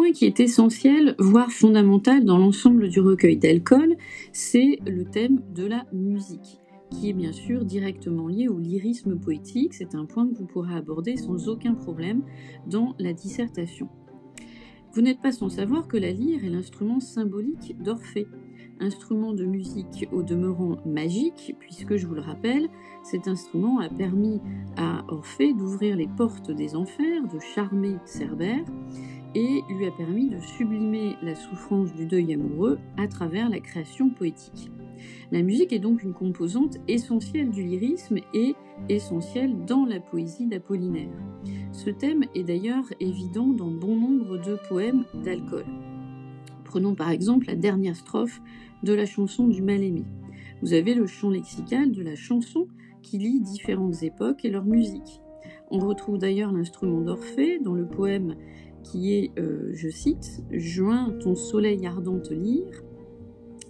point qui est essentiel, voire fondamental dans l'ensemble du recueil d'alcool, c'est le thème de la musique qui est bien sûr directement lié au lyrisme poétique. C'est un point que vous pourrez aborder sans aucun problème dans la dissertation. Vous n'êtes pas sans savoir que la lyre est l'instrument symbolique d'Orphée, instrument de musique au demeurant magique, puisque je vous le rappelle, cet instrument a permis à Orphée d'ouvrir les portes des enfers, de charmer Cerbère, et lui a permis de sublimer la souffrance du deuil amoureux à travers la création poétique. La musique est donc une composante essentielle du lyrisme et essentielle dans la poésie d'Apollinaire. Ce thème est d'ailleurs évident dans bon nombre de poèmes d'alcool. Prenons par exemple la dernière strophe de la chanson du mal-aimé. Vous avez le chant lexical de la chanson qui lie différentes époques et leur musique. On retrouve d'ailleurs l'instrument d'Orphée dans le poème qui est, euh, je cite, Juin ton soleil ardent te lire,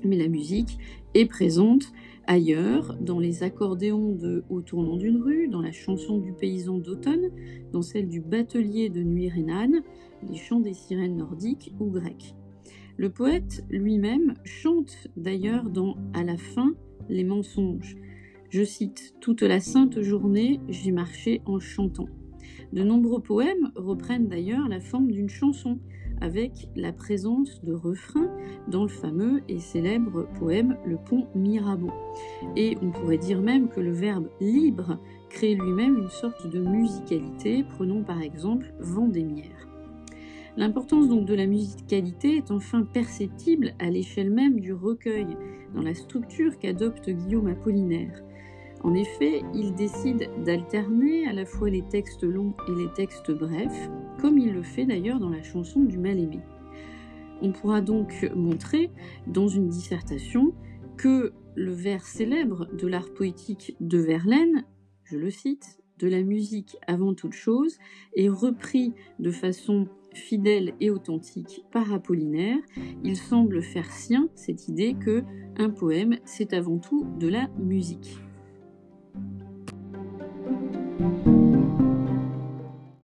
mais la musique est présente ailleurs, dans les accordéons de Au tournant d'une rue, dans la chanson du paysan d'automne, dans celle du batelier de Nuit Rhénane, les chants des sirènes nordiques ou grecques. Le poète lui-même chante d'ailleurs dans À la fin les mensonges. Je cite Toute la sainte journée, j'ai marché en chantant. De nombreux poèmes reprennent d'ailleurs la forme d'une chanson, avec la présence de refrains dans le fameux et célèbre poème Le pont Mirabeau. Et on pourrait dire même que le verbe libre crée lui-même une sorte de musicalité, prenons par exemple Vendémiaire. L'importance donc de la musicalité est enfin perceptible à l'échelle même du recueil, dans la structure qu'adopte Guillaume Apollinaire. En effet, il décide d'alterner à la fois les textes longs et les textes brefs, comme il le fait d'ailleurs dans la chanson du mal-aimé. On pourra donc montrer dans une dissertation que le vers célèbre de l'art poétique de Verlaine, je le cite, de la musique avant toute chose, est repris de façon fidèle et authentique par Apollinaire. Il semble faire sien cette idée que un poème, c'est avant tout de la musique. Thank you.